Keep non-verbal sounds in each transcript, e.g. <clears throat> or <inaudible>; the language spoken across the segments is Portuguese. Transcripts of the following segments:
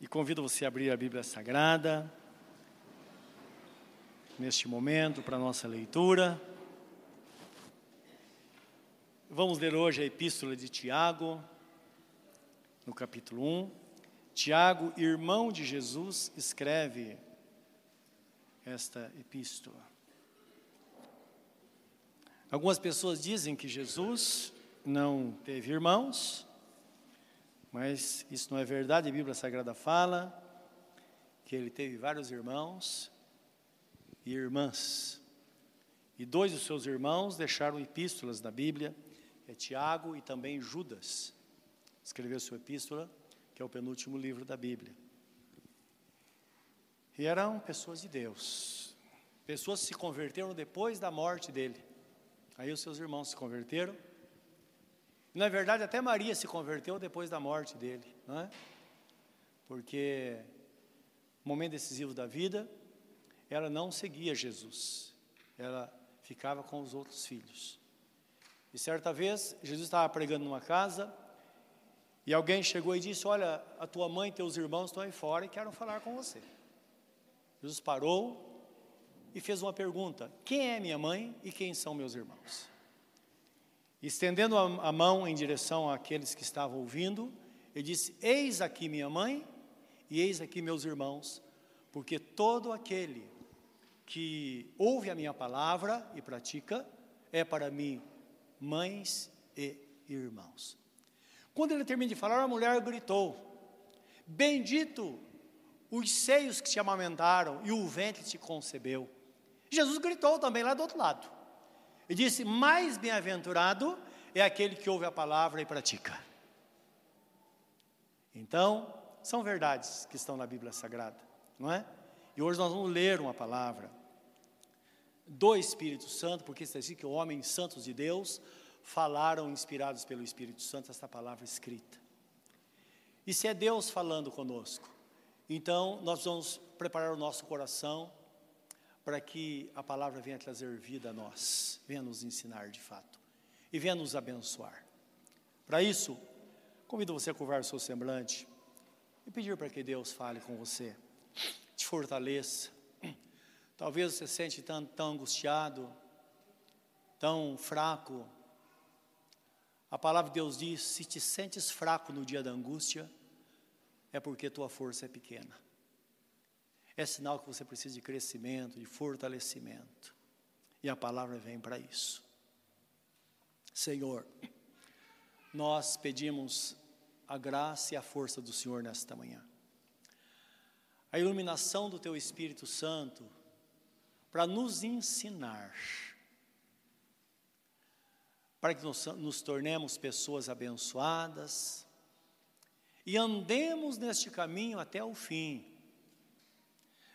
E convido você a abrir a Bíblia Sagrada neste momento para nossa leitura. Vamos ler hoje a Epístola de Tiago, no capítulo 1. Tiago, irmão de Jesus, escreve esta epístola. Algumas pessoas dizem que Jesus não teve irmãos, mas isso não é verdade, a Bíblia Sagrada fala que ele teve vários irmãos e irmãs. E dois dos seus irmãos deixaram epístolas na Bíblia, é Tiago e também Judas. Escreveu sua epístola, que é o penúltimo livro da Bíblia. E eram pessoas de Deus. Pessoas que se converteram depois da morte dele. Aí os seus irmãos se converteram na verdade, até Maria se converteu depois da morte dele, não é? Porque momento decisivo da vida, ela não seguia Jesus, ela ficava com os outros filhos. E certa vez, Jesus estava pregando numa casa, e alguém chegou e disse: Olha, a tua mãe e teus irmãos estão aí fora e querem falar com você. Jesus parou e fez uma pergunta: Quem é minha mãe e quem são meus irmãos? Estendendo a, mão em direção àqueles que estavam ouvindo, ele disse: Eis aqui minha mãe e eis aqui meus irmãos, porque todo aquele que ouve a minha palavra e pratica é para mim mães e irmãos. Quando ele termina de falar, a mulher gritou: Bendito os seios que te amamentaram e o ventre te concebeu. Jesus gritou também lá do outro lado. E disse: Mais bem-aventurado é aquele que ouve a palavra e pratica. Então, são verdades que estão na Bíblia Sagrada, não é? E hoje nós vamos ler uma palavra do Espírito Santo, porque está escrito que homens santos de Deus falaram inspirados pelo Espírito Santo esta palavra escrita. E se é Deus falando conosco, então nós vamos preparar o nosso coração para que a palavra venha trazer vida a nós, venha nos ensinar de fato e venha nos abençoar. Para isso, convido você a curvar o seu semblante e pedir para que Deus fale com você, te fortaleça. Talvez você se sente tão, tão angustiado, tão fraco. A palavra de Deus diz: se te sentes fraco no dia da angústia, é porque tua força é pequena é sinal que você precisa de crescimento, de fortalecimento. E a palavra vem para isso. Senhor, nós pedimos a graça e a força do Senhor nesta manhã. A iluminação do Teu Espírito Santo para nos ensinar, para que nos, nos tornemos pessoas abençoadas e andemos neste caminho até o fim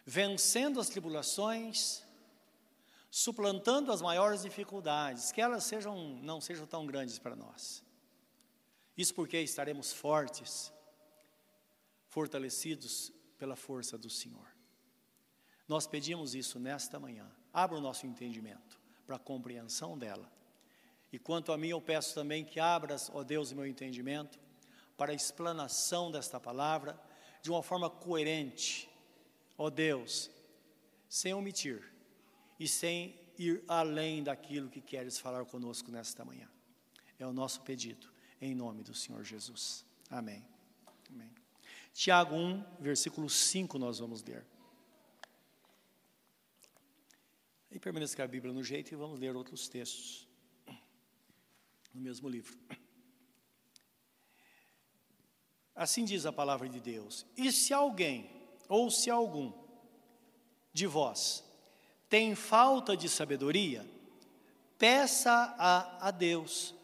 vencendo as tribulações, suplantando as maiores dificuldades, que elas sejam, não sejam tão grandes para nós. Isso porque estaremos fortes, fortalecidos pela força do Senhor. Nós pedimos isso nesta manhã. Abra o nosso entendimento para a compreensão dela. E quanto a mim, eu peço também que abras, ó Deus, o meu entendimento para a explanação desta palavra de uma forma coerente, ó Deus, sem omitir e sem ir além daquilo que queres falar conosco nesta manhã. É o nosso pedido, em nome do Senhor Jesus. Amém. Amém. Tiago 1, versículo 5, nós vamos ler. E permaneça com a Bíblia no jeito e vamos ler outros textos no mesmo livro. Assim diz a palavra de Deus: E se alguém ou se algum de vós tem falta de sabedoria, peça a, a Deus,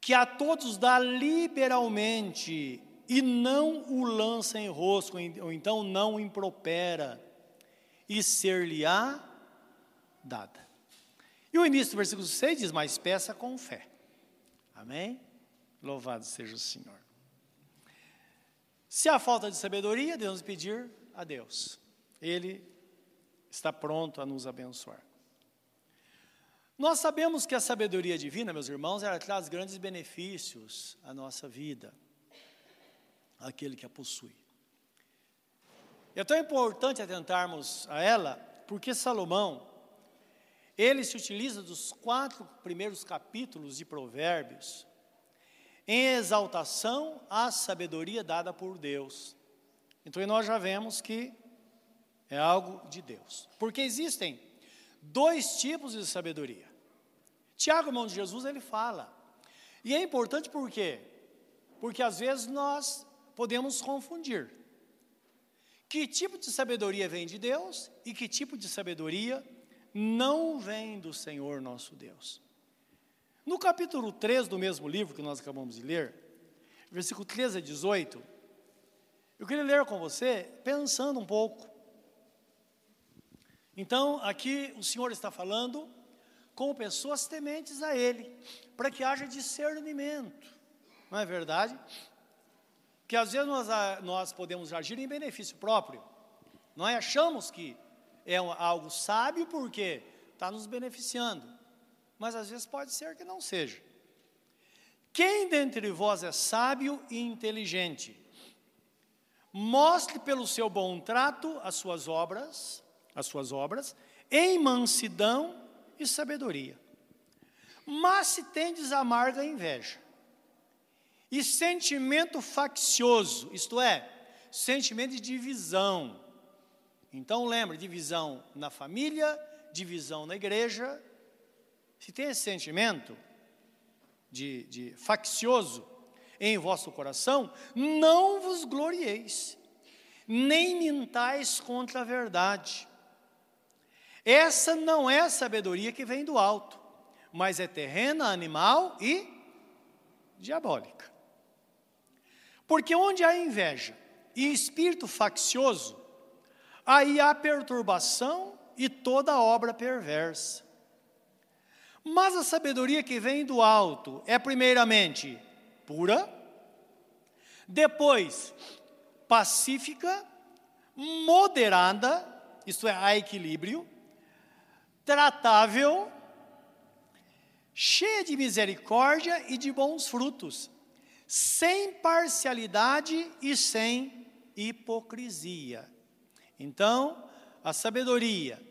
que a todos dá liberalmente e não o lança em rosco, ou então não impropera, e ser-lhe-á dada. E o início do versículo 6 diz: Mas peça com fé. Amém? Louvado seja o Senhor. Se há falta de sabedoria, devemos pedir a Deus. Ele está pronto a nos abençoar. Nós sabemos que a sabedoria divina, meus irmãos, ela traz grandes benefícios à nossa vida, aquele que a possui. É tão importante atentarmos a ela, porque Salomão, ele se utiliza dos quatro primeiros capítulos de Provérbios em exaltação à sabedoria dada por Deus. Então nós já vemos que é algo de Deus. Porque existem dois tipos de sabedoria. Tiago, irmão de Jesus, ele fala. E é importante por quê? Porque às vezes nós podemos confundir. Que tipo de sabedoria vem de Deus e que tipo de sabedoria não vem do Senhor nosso Deus. No capítulo 3 do mesmo livro que nós acabamos de ler, versículo 13 a 18, eu queria ler com você pensando um pouco. Então, aqui o Senhor está falando com pessoas tementes a Ele, para que haja discernimento, não é verdade? Que às vezes nós, nós podemos agir em benefício próprio, nós achamos que é algo sábio porque está nos beneficiando, mas às vezes pode ser que não seja. Quem dentre vós é sábio e inteligente? Mostre pelo seu bom trato as suas obras, as suas obras, em mansidão e sabedoria. Mas se tendes amarga inveja e sentimento faccioso, isto é, sentimento de divisão. Então lembre, divisão na família, divisão na igreja, se tem esse sentimento de, de faccioso em vosso coração, não vos glorieis, nem mintais contra a verdade. Essa não é sabedoria que vem do alto, mas é terrena, animal e diabólica. Porque onde há inveja e espírito faccioso, aí há perturbação e toda obra perversa. Mas a sabedoria que vem do alto é, primeiramente, pura, depois, pacífica, moderada, isto é, a equilíbrio, tratável, cheia de misericórdia e de bons frutos, sem parcialidade e sem hipocrisia. Então, a sabedoria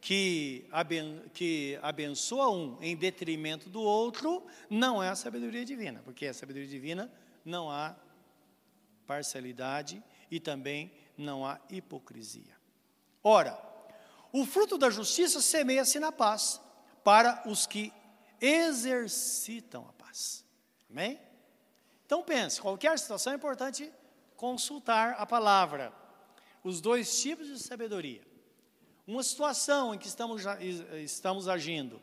que, aben que abençoa um em detrimento do outro, não é a sabedoria divina, porque a sabedoria divina não há parcialidade e também não há hipocrisia. Ora, o fruto da justiça semeia-se na paz para os que exercitam a paz. Amém? Então pense, qualquer situação é importante consultar a palavra. Os dois tipos de sabedoria uma situação em que estamos, estamos agindo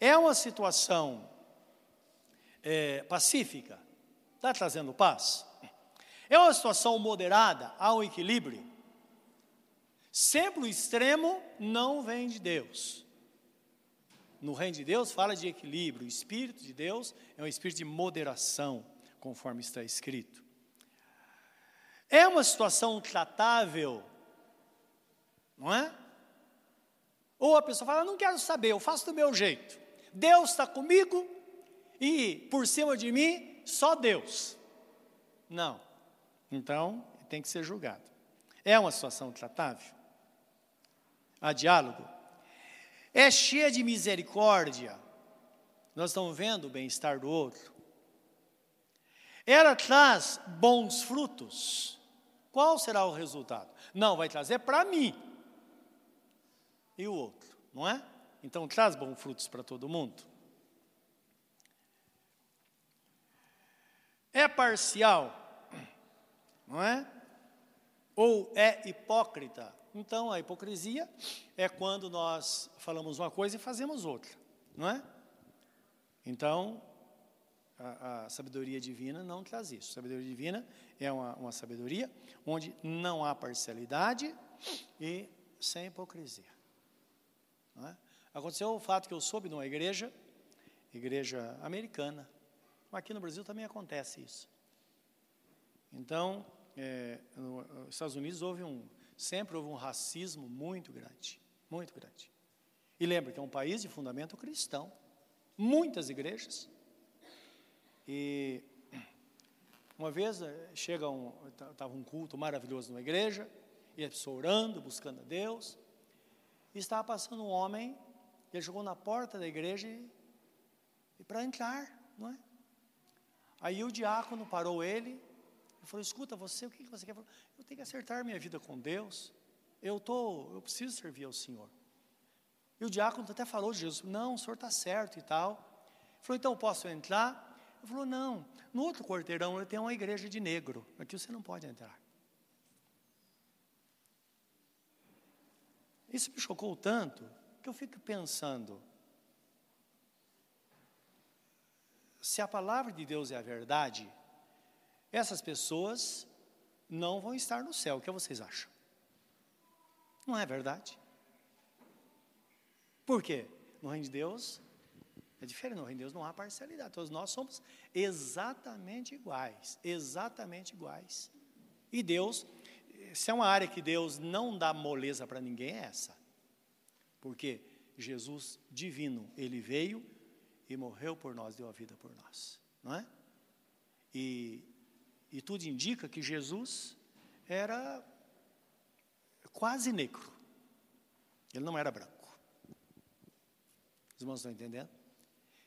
é uma situação é, pacífica, está trazendo paz? É uma situação moderada, há um equilíbrio? Sempre o extremo não vem de Deus. No reino de Deus fala de equilíbrio, o Espírito de Deus é um espírito de moderação, conforme está escrito. É uma situação tratável, não é? Ou a pessoa fala, não quero saber, eu faço do meu jeito. Deus está comigo e por cima de mim, só Deus. Não. Então, tem que ser julgado. É uma situação tratável? Há diálogo? É cheia de misericórdia. Nós estamos vendo o bem-estar do outro. Ela traz bons frutos. Qual será o resultado? Não, vai trazer para mim e o outro, não é? Então traz bons frutos para todo mundo. É parcial, não é? Ou é hipócrita. Então a hipocrisia é quando nós falamos uma coisa e fazemos outra, não é? Então a, a sabedoria divina não traz isso. A sabedoria divina é uma, uma sabedoria onde não há parcialidade e sem hipocrisia. É? Aconteceu o fato que eu soube numa igreja, igreja americana, aqui no Brasil também acontece isso. Então, é, nos Estados Unidos houve um, sempre houve um racismo muito grande, muito grande. E lembra que é um país de fundamento cristão, muitas igrejas. E uma vez é, chega um, estava um culto maravilhoso numa igreja, e a pessoa orando, buscando a Deus. E estava passando um homem, ele chegou na porta da igreja e, e para entrar, não é? Aí o diácono parou ele e falou: Escuta, você, o que você quer? Eu tenho que acertar minha vida com Deus. Eu, tô, eu preciso servir ao Senhor. E o diácono até falou de Jesus: Não, o senhor está certo e tal. Ele falou: Então posso entrar? Ele falou: Não, no outro quarteirão ele tem uma igreja de negro. Aqui você não pode entrar. Isso me chocou tanto que eu fico pensando: se a palavra de Deus é a verdade, essas pessoas não vão estar no céu. O que vocês acham? Não é verdade? Por quê? No reino de Deus é diferente, no reino de Deus não há parcialidade. Todos nós somos exatamente iguais, exatamente iguais. E Deus, se é uma área que Deus não dá moleza para ninguém, é essa. Porque Jesus divino, ele veio e morreu por nós, deu a vida por nós, não é? E, e tudo indica que Jesus era quase negro. Ele não era branco. Os irmãos estão entendendo?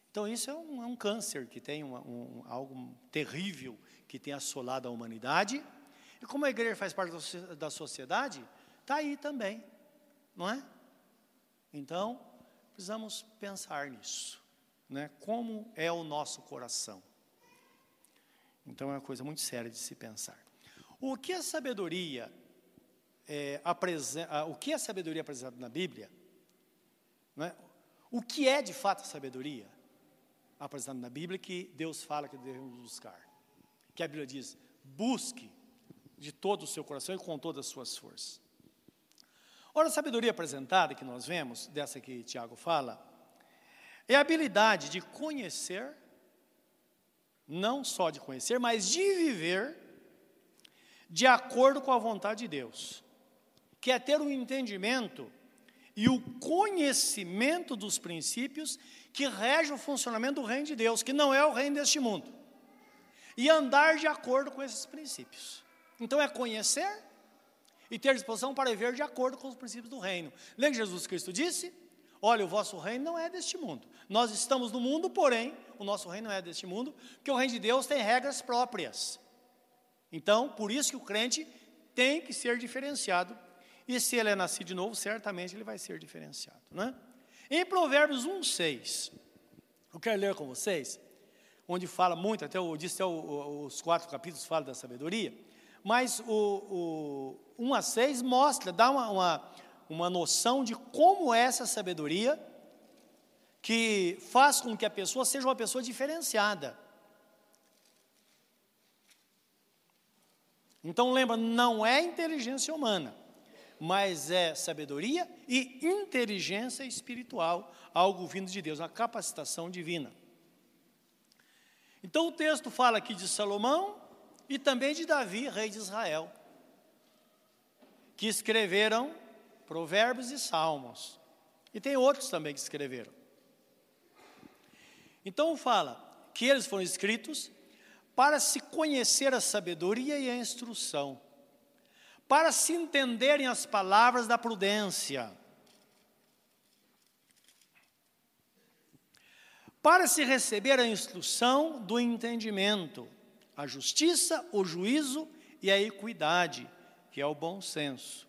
Então, isso é um, é um câncer que tem uma, um, algo terrível que tem assolado a humanidade. E como a igreja faz parte da sociedade, está aí também, não é? Então, precisamos pensar nisso, né? Como é o nosso coração? Então, é uma coisa muito séria de se pensar. O que a sabedoria é, apresenta, o que a sabedoria apresentada na Bíblia, é? o que é de fato a sabedoria apresentada na Bíblia que Deus fala que devemos buscar? Que a Bíblia diz: busque de todo o seu coração e com todas as suas forças. Ora, a sabedoria apresentada que nós vemos, dessa que Tiago fala, é a habilidade de conhecer, não só de conhecer, mas de viver de acordo com a vontade de Deus que é ter o um entendimento e o conhecimento dos princípios que regem o funcionamento do reino de Deus, que não é o reino deste mundo, e andar de acordo com esses princípios. Então é conhecer e ter disposição para viver de acordo com os princípios do reino. Lembra que Jesus Cristo disse? Olha, o vosso reino não é deste mundo. Nós estamos no mundo, porém, o nosso reino não é deste mundo, porque o reino de Deus tem regras próprias. Então, por isso que o crente tem que ser diferenciado e se ele é nascido de novo, certamente ele vai ser diferenciado. Né? Em Provérbios 1, 6, eu quero ler com vocês, onde fala muito, até eu disse até os quatro capítulos falam da sabedoria, mas o, o 1 a 6 mostra, dá uma, uma, uma noção de como é essa sabedoria que faz com que a pessoa seja uma pessoa diferenciada. Então lembra, não é inteligência humana mas é sabedoria e inteligência espiritual, algo vindo de Deus, uma capacitação divina. Então o texto fala aqui de Salomão e também de Davi, rei de Israel, que escreveram provérbios e salmos. E tem outros também que escreveram. Então fala que eles foram escritos para se conhecer a sabedoria e a instrução para se entenderem as palavras da prudência, para se receber a instrução do entendimento, a justiça, o juízo e a equidade, que é o bom senso.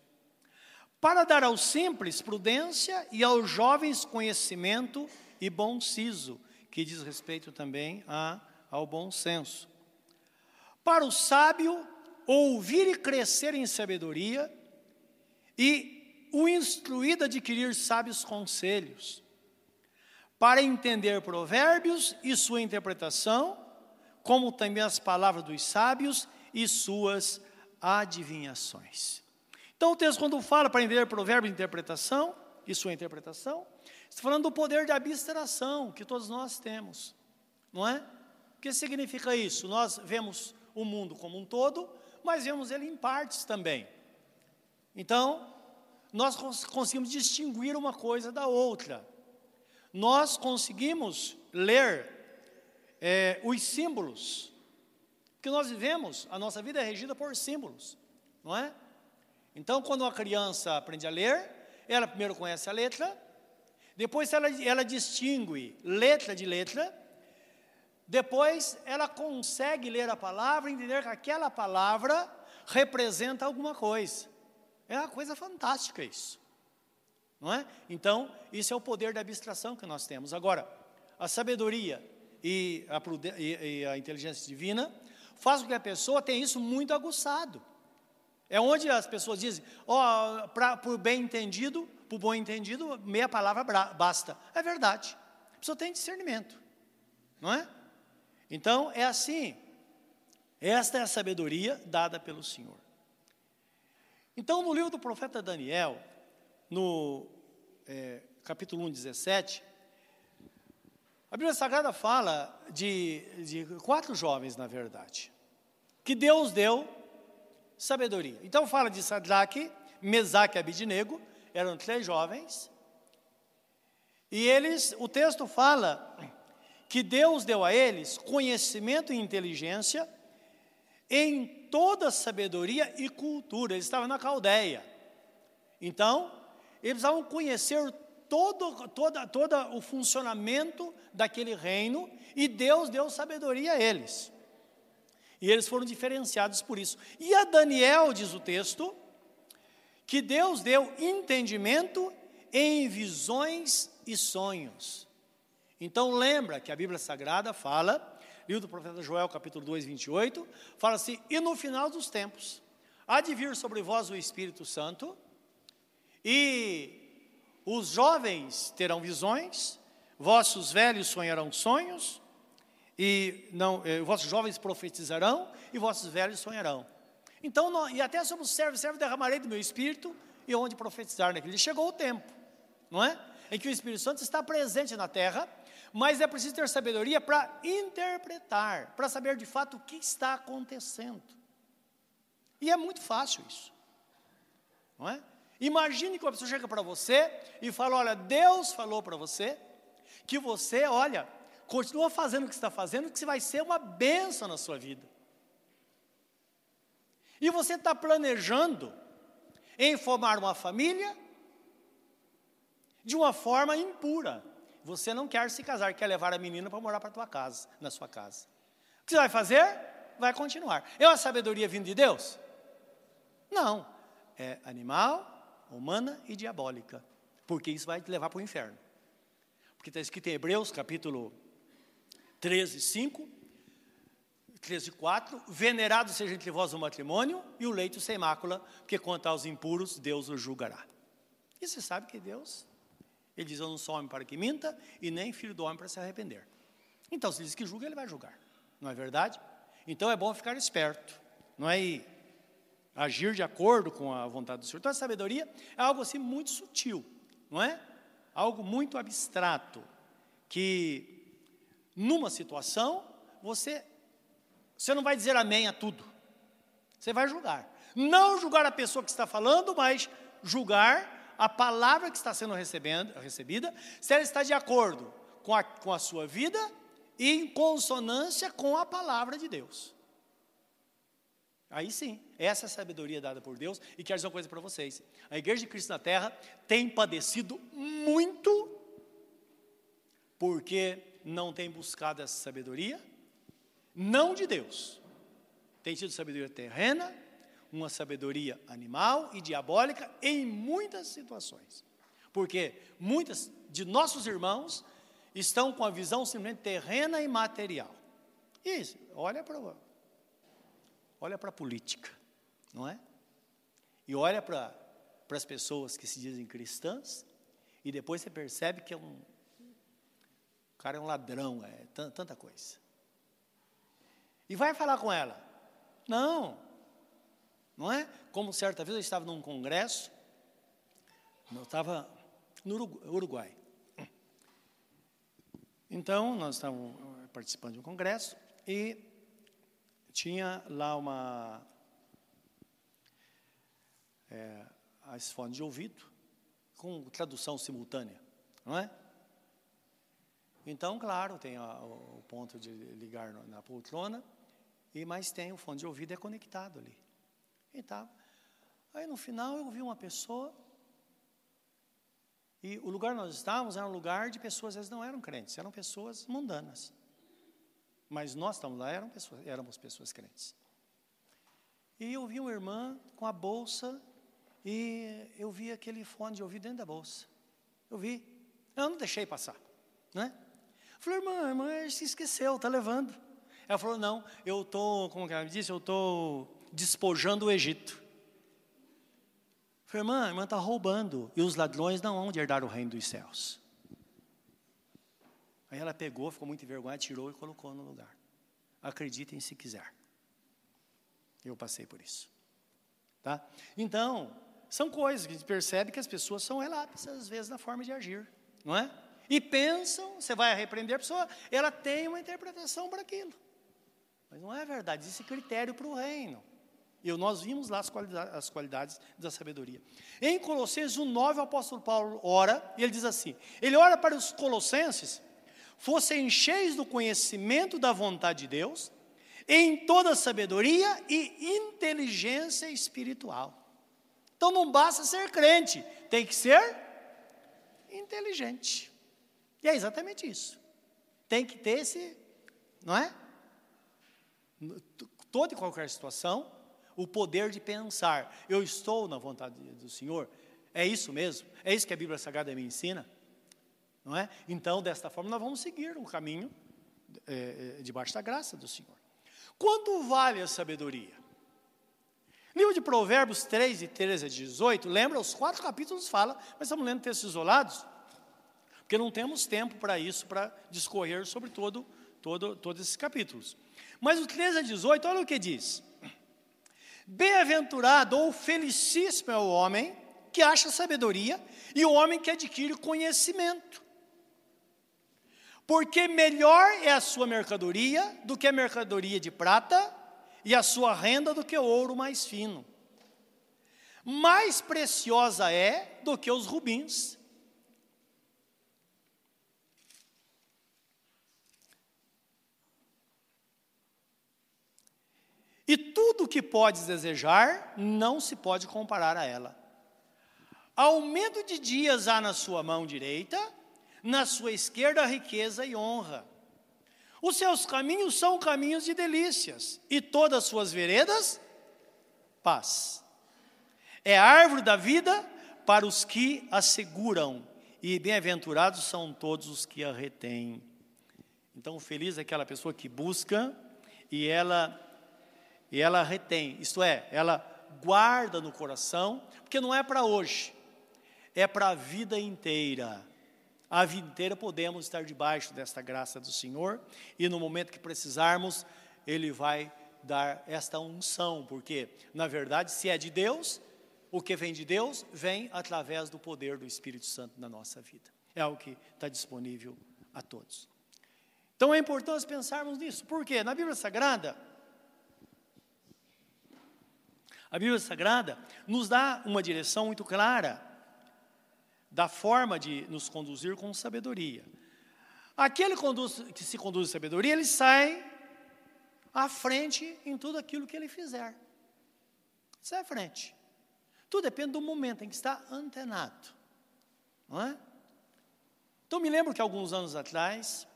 Para dar aos simples prudência e aos jovens conhecimento e bom siso, que diz respeito também a, ao bom senso. Para o sábio, ouvir e crescer em sabedoria, e o instruído adquirir sábios conselhos, para entender provérbios e sua interpretação, como também as palavras dos sábios e suas adivinhações. Então, o texto, quando fala para entender provérbios e interpretação, e sua interpretação, está falando do poder de abstração que todos nós temos, não é? O que significa isso? Nós vemos o mundo como um todo, mas vemos ele em partes também. Então, nós conseguimos distinguir uma coisa da outra. Nós conseguimos ler é, os símbolos, porque nós vivemos, a nossa vida é regida por símbolos, não é? Então, quando uma criança aprende a ler, ela primeiro conhece a letra, depois ela, ela distingue letra de letra, depois ela consegue ler a palavra e entender que aquela palavra representa alguma coisa. É uma coisa fantástica isso. Não é? Então, isso é o poder da abstração que nós temos. Agora, a sabedoria e a, e, e a inteligência divina faz com que a pessoa tenha isso muito aguçado. É onde as pessoas dizem, ó, oh, o bem entendido, para o bom entendido, meia palavra basta. É verdade. A pessoa tem discernimento, não é? Então, é assim. Esta é a sabedoria dada pelo Senhor. Então, no livro do profeta Daniel, no é, capítulo 1, 17, a Bíblia Sagrada fala de, de quatro jovens, na verdade, que Deus deu sabedoria. Então fala de Sadraque, Mesaque e Abidinego, eram três jovens. E eles, o texto fala que Deus deu a eles conhecimento e inteligência em toda sabedoria e cultura. Eles estavam na Caldeia. Então, eles precisavam conhecer todo, toda, todo o funcionamento daquele reino e Deus deu sabedoria a eles. E eles foram diferenciados por isso. E a Daniel, diz o texto, que Deus deu entendimento em visões e sonhos. Então lembra que a Bíblia Sagrada fala, livro do profeta Joel, capítulo 2, 28, fala assim: "E no final dos tempos há de vir sobre vós o Espírito Santo, e os jovens terão visões, vossos velhos sonharão sonhos, e não, eh, vossos jovens profetizarão e vossos velhos sonharão. Então, não, e até sobre o servo, servo derramarei do meu espírito e onde profetizar naquele. Chegou o tempo, não é? Em que o Espírito Santo está presente na terra, mas é preciso ter sabedoria para interpretar, para saber de fato o que está acontecendo. E é muito fácil isso, não é? Imagine que uma pessoa chega para você e fala: Olha, Deus falou para você que você, olha, continua fazendo o que está fazendo, que você vai ser uma benção na sua vida. E você está planejando em formar uma família de uma forma impura. Você não quer se casar, quer levar a menina para morar para tua casa, na sua casa. O que você vai fazer? Vai continuar. É uma sabedoria vinda de Deus? Não. É animal, humana e diabólica. Porque isso vai te levar para o inferno. Porque está escrito em Hebreus, capítulo 13, 5, 13, 4, venerado seja entre vós o matrimônio e o leito sem mácula, porque quanto aos impuros, Deus os julgará. E você sabe que Deus, ele diz, eu não sou homem para que minta, e nem filho do homem para se arrepender. Então, se diz que julga, ele vai julgar, não é verdade? Então é bom ficar esperto, não é agir de acordo com a vontade do Senhor. Então a sabedoria é algo assim muito sutil, não é? Algo muito abstrato, que numa situação, você, você não vai dizer amém a tudo. Você vai julgar. Não julgar a pessoa que está falando, mas julgar a palavra que está sendo recebida, se ela está de acordo com a, com a sua vida e em consonância com a palavra de Deus. Aí sim, essa é a sabedoria dada por Deus. E quero dizer uma coisa para vocês: a Igreja de Cristo na Terra tem padecido muito, porque não tem buscado essa sabedoria, não de Deus. Tem tido sabedoria terrena, uma sabedoria animal e diabólica em muitas situações. Porque muitos de nossos irmãos estão com a visão simplesmente terrena e material. Isso, olha para olha para a política, não é? E olha para, as pessoas que se dizem cristãs, e depois você percebe que é um, cara é um ladrão, é tanta coisa. E vai falar com ela. Não, não é? Como certa vez eu estava num congresso, eu estava no Uruguai. Então, nós estávamos participando de um congresso e tinha lá uma. É, as fones de ouvido com tradução simultânea, não é? Então, claro, tem a, o ponto de ligar na poltrona, e mas tem o fone de ouvido é conectado ali. E tá. Aí no final eu vi uma pessoa, e o lugar onde nós estávamos era um lugar de pessoas, vezes não eram crentes, eram pessoas mundanas. Mas nós estávamos lá, eram pessoas, éramos pessoas crentes. E eu vi uma irmã com a bolsa, e eu vi aquele fone de ouvido dentro da bolsa. Eu vi. Eu não deixei passar. Né? falei, irmã, irmã se esqueceu, está levando. Ela falou, não, eu estou, como que ela me disse, eu estou despojando o Egito. Falei, irmã, a irmã está roubando, e os ladrões não vão herdar o reino dos céus. Aí ela pegou, ficou muito envergonhada, tirou e colocou no lugar. Acreditem se quiser. Eu passei por isso. Tá? Então, são coisas que a gente percebe que as pessoas são relapsas, às vezes, na forma de agir. Não é? E pensam, você vai repreender a pessoa, ela tem uma interpretação para aquilo. Mas não é verdade, existe critério para o reino. E nós vimos lá as qualidades, as qualidades da sabedoria. Em Colossenses 1,9, o apóstolo Paulo ora, e ele diz assim: ele ora para os colossenses, fossem cheios do conhecimento da vontade de Deus, em toda sabedoria e inteligência espiritual. Então não basta ser crente, tem que ser inteligente. E é exatamente isso. Tem que ter esse, não é? Toda e qualquer situação, o poder de pensar, eu estou na vontade do Senhor, é isso mesmo? É isso que a Bíblia Sagrada me ensina? Não é? Então, desta forma, nós vamos seguir o caminho é, debaixo da graça do Senhor. Quanto vale a sabedoria? Livro de Provérbios 3, de 13 a 18, lembra, os quatro capítulos fala, mas estamos lendo textos isolados, porque não temos tempo para isso, para discorrer sobre todo, todo, todos esses capítulos. Mas o 13 a 18, olha o que diz. Bem-aventurado ou felicíssimo é o homem que acha sabedoria e o homem que adquire conhecimento. Porque melhor é a sua mercadoria do que a mercadoria de prata e a sua renda do que o ouro mais fino. Mais preciosa é do que os rubins E tudo que podes desejar não se pode comparar a ela. Aumento de dias há na sua mão direita, na sua esquerda riqueza e honra. Os seus caminhos são caminhos de delícias, e todas as suas veredas, paz. É a árvore da vida para os que a seguram, e bem-aventurados são todos os que a retêm. Então, feliz é aquela pessoa que busca e ela e ela retém, isto é, ela guarda no coração, porque não é para hoje, é para a vida inteira. A vida inteira podemos estar debaixo desta graça do Senhor, e no momento que precisarmos, Ele vai dar esta unção, porque, na verdade, se é de Deus, o que vem de Deus vem através do poder do Espírito Santo na nossa vida. É o que está disponível a todos. Então é importante pensarmos nisso, porque na Bíblia Sagrada, A Bíblia Sagrada nos dá uma direção muito clara da forma de nos conduzir com sabedoria. Aquele que se conduz com sabedoria, ele sai à frente em tudo aquilo que ele fizer. Sai à frente. Tudo depende do momento em que está antenado. Não é? Então, me lembro que alguns anos atrás,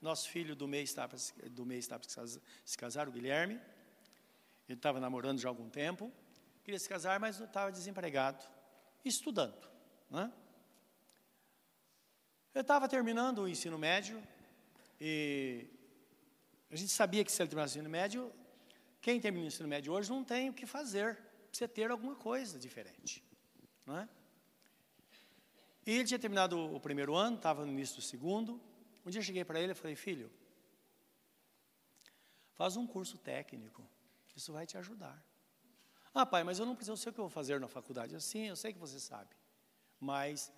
nosso filho do mês estava, do mês estava se casar, o Guilherme, ele estava namorando já há algum tempo, queria se casar, mas estava desempregado, estudando. Né? Eu estava terminando o ensino médio e a gente sabia que se ele terminasse o ensino médio, quem termina o ensino médio hoje não tem o que fazer, precisa ter alguma coisa diferente. Não é? E ele tinha terminado o primeiro ano, estava no início do segundo. Um dia eu cheguei para ele e falei, filho, faz um curso técnico, isso vai te ajudar. Ah, pai, mas eu não preciso, eu sei o que eu vou fazer na faculdade. Sim, eu sei que você sabe. Mas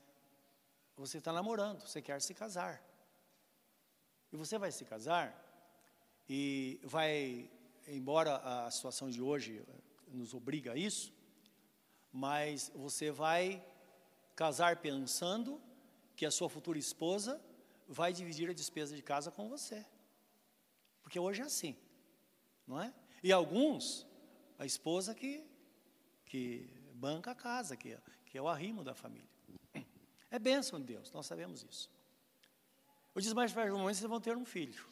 você está namorando, você quer se casar. E você vai se casar e vai, embora a situação de hoje nos obriga a isso, mas você vai casar pensando que a sua futura esposa vai dividir a despesa de casa com você. Porque hoje é assim, não é? E alguns a esposa que, que banca a casa, que que é o arrimo da família. É bênção de Deus, nós sabemos isso. Eu disse, mas vai um momento vocês vão ter um filho.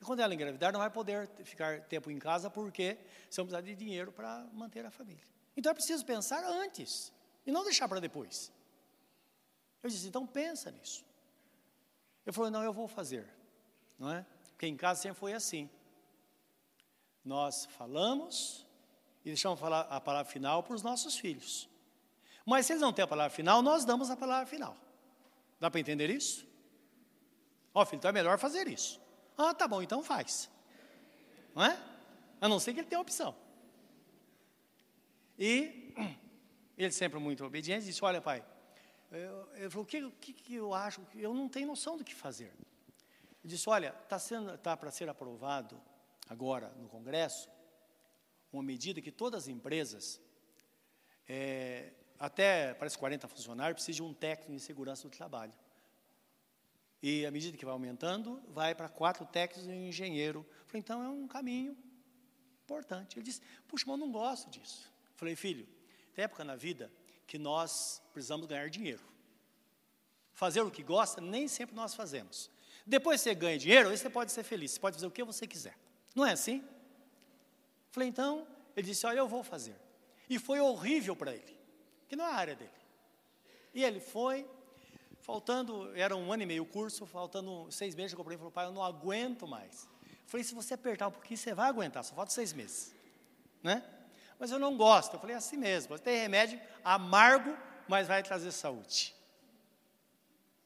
E quando ela engravidar, não vai poder ficar tempo em casa porque vai precisar de dinheiro para manter a família. Então é preciso pensar antes e não deixar para depois. Eu disse, então pensa nisso. Eu falei, não, eu vou fazer, não é? Porque em casa sempre foi assim. Nós falamos e deixamos falar a palavra final para os nossos filhos. Mas se eles não têm a palavra final, nós damos a palavra final. Dá para entender isso? Ó, oh, filho, então é melhor fazer isso. Ah, tá bom, então faz. Não é? A não ser que ele tenha opção. E <clears throat> ele sempre muito obediente, disse, olha pai, eu, eu o que, que, que, eu acho? Eu não tenho noção do que fazer. Ele disse, olha, está tá para ser aprovado agora no Congresso uma medida que todas as empresas, é, até parece 40 funcionários, precisam de um técnico em segurança do trabalho. E à medida que vai aumentando, vai para quatro técnicos e um engenheiro. Falei, então é um caminho importante. Ele disse, puxa, mas eu não gosto disso. Falei, filho, tem época na vida que nós precisamos ganhar dinheiro. Fazer o que gosta, nem sempre nós fazemos. Depois que você ganha dinheiro, aí você pode ser feliz, você pode fazer o que você quiser. Não é assim? Falei, então, ele disse, olha, eu vou fazer. E foi horrível para ele, que não é a área dele. E ele foi, Faltando, era um ano e meio o curso, faltando seis meses, eu comprei e falou, pai, eu não aguento mais. Eu falei, se você apertar um pouquinho, você vai aguentar, só falta seis meses. Né? Mas eu não gosto. Eu falei, é assim mesmo, tem remédio amargo, mas vai trazer saúde.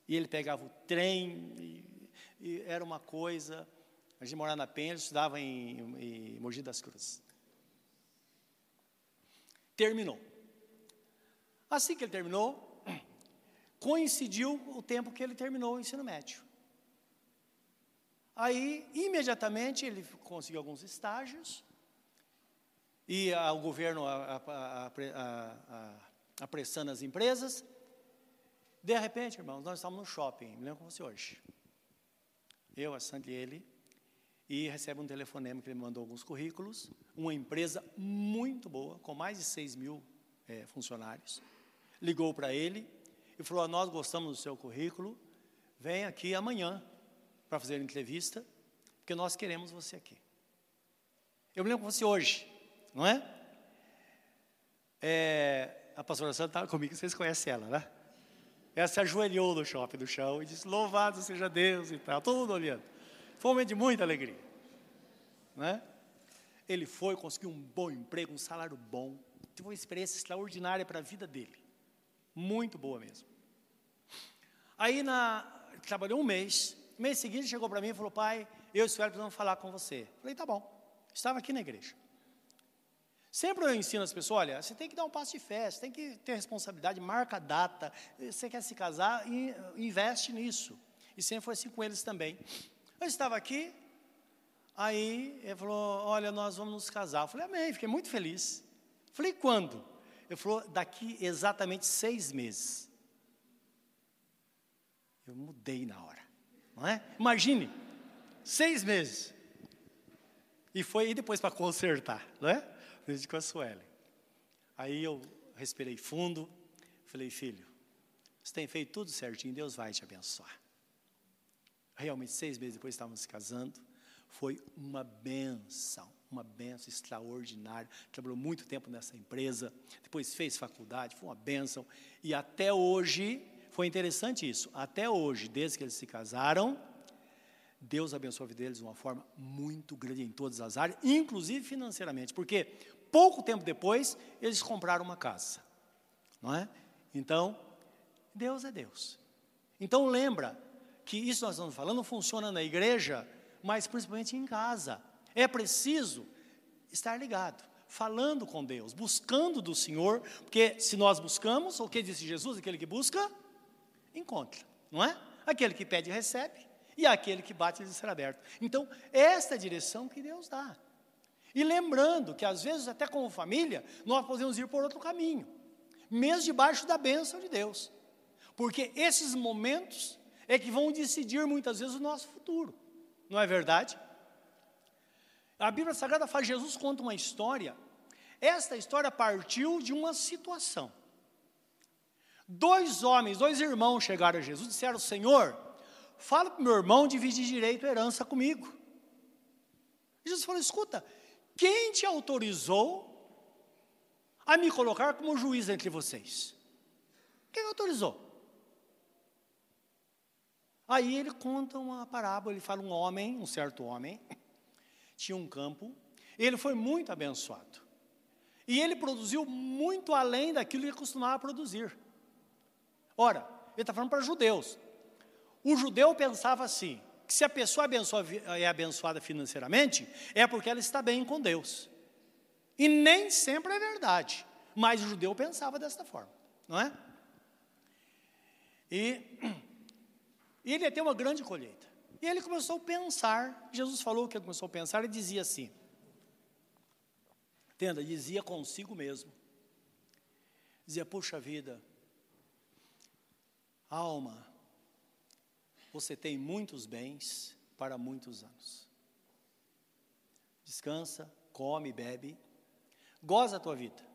E ele pegava o trem, e, e era uma coisa. A gente morava na Penha, estudava em, em Mogi das Cruzes. Terminou. Assim que ele terminou, coincidiu o tempo que ele terminou o ensino médio. Aí, imediatamente, ele conseguiu alguns estágios, e a, o governo a, a, apressando as empresas. De repente, irmãos, nós estamos no shopping, me lembro como fosse hoje. Eu, a Sandy e ele, e recebe um telefonema que ele mandou alguns currículos, uma empresa muito boa, com mais de 6 mil é, funcionários, ligou para ele e falou: Nós gostamos do seu currículo, vem aqui amanhã para fazer a entrevista, porque nós queremos você aqui. Eu me lembro com você hoje, não é? é a pastora Santa estava comigo, vocês conhecem ela, né? Ela se ajoelhou no shopping do chão e disse: Louvado seja Deus e tal, todo mundo olhando. Foi um momento de muita alegria, né? Ele foi, conseguiu um bom emprego, um salário bom, teve uma experiência extraordinária para a vida dele, muito boa mesmo. Aí na, trabalhou um mês, mês seguinte chegou para mim e falou, pai, eu e o senhor precisamos falar com você. Falei, tá bom. Estava aqui na igreja. Sempre eu ensino as pessoas, olha, você tem que dar um passo de fé, você tem que ter responsabilidade, marca a data, você quer se casar, investe nisso. E sempre foi assim com eles também. Eu estava aqui, aí ele falou, olha, nós vamos nos casar. Eu falei, amém, fiquei muito feliz. Falei, quando? Ele falou, daqui exatamente seis meses. Eu mudei na hora, não é? Imagine, seis meses. E foi aí depois para consertar, não é? Desde com a Sueli. Aí eu respirei fundo, falei, filho, você tem feito tudo certinho, Deus vai te abençoar. Realmente, seis meses depois estávamos se casando, foi uma benção, uma benção extraordinária. Trabalhou muito tempo nessa empresa, depois fez faculdade, foi uma benção. E até hoje, foi interessante isso. Até hoje, desde que eles se casaram, Deus abençoou a vida deles de uma forma muito grande em todas as áreas, inclusive financeiramente, porque pouco tempo depois eles compraram uma casa, não é? Então, Deus é Deus. Então lembra que isso nós estamos falando funciona na igreja, mas principalmente em casa. É preciso estar ligado, falando com Deus, buscando do Senhor, porque se nós buscamos, o que disse Jesus, aquele que busca, encontra, não é? Aquele que pede, recebe, e aquele que bate, ele será aberto. Então, esta é a direção que Deus dá. E lembrando que, às vezes, até como família, nós podemos ir por outro caminho, mesmo debaixo da bênção de Deus, porque esses momentos é que vão decidir muitas vezes o nosso futuro, não é verdade? A Bíblia Sagrada faz, Jesus conta uma história Esta história partiu de uma situação. Dois homens, dois irmãos chegaram a Jesus e disseram: Senhor, fala para meu irmão dividir direito a herança comigo. Jesus falou: Escuta, quem te autorizou a me colocar como juiz entre vocês? Quem autorizou? Aí ele conta uma parábola, ele fala um homem, um certo homem, tinha um campo, ele foi muito abençoado. E ele produziu muito além daquilo que costumava produzir. Ora, ele está falando para judeus. O judeu pensava assim: que se a pessoa é abençoada financeiramente, é porque ela está bem com Deus. E nem sempre é verdade, mas o judeu pensava dessa forma, não é? E, <clears throat> e ele ia ter uma grande colheita. E ele começou a pensar, Jesus falou que ele começou a pensar e dizia assim: Entenda, dizia consigo mesmo. Dizia, puxa vida, alma, você tem muitos bens para muitos anos. Descansa, come, bebe, goza a tua vida.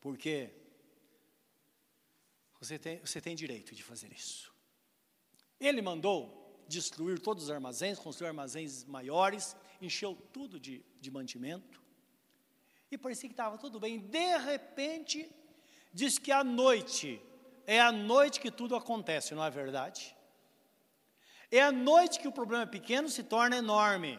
Porque você tem, você tem direito de fazer isso. Ele mandou destruir todos os armazéns, construir armazéns maiores, encheu tudo de, de mantimento. E parecia que estava tudo bem. De repente, diz que à noite, é à noite que tudo acontece, não é verdade? É à noite que o problema pequeno se torna enorme.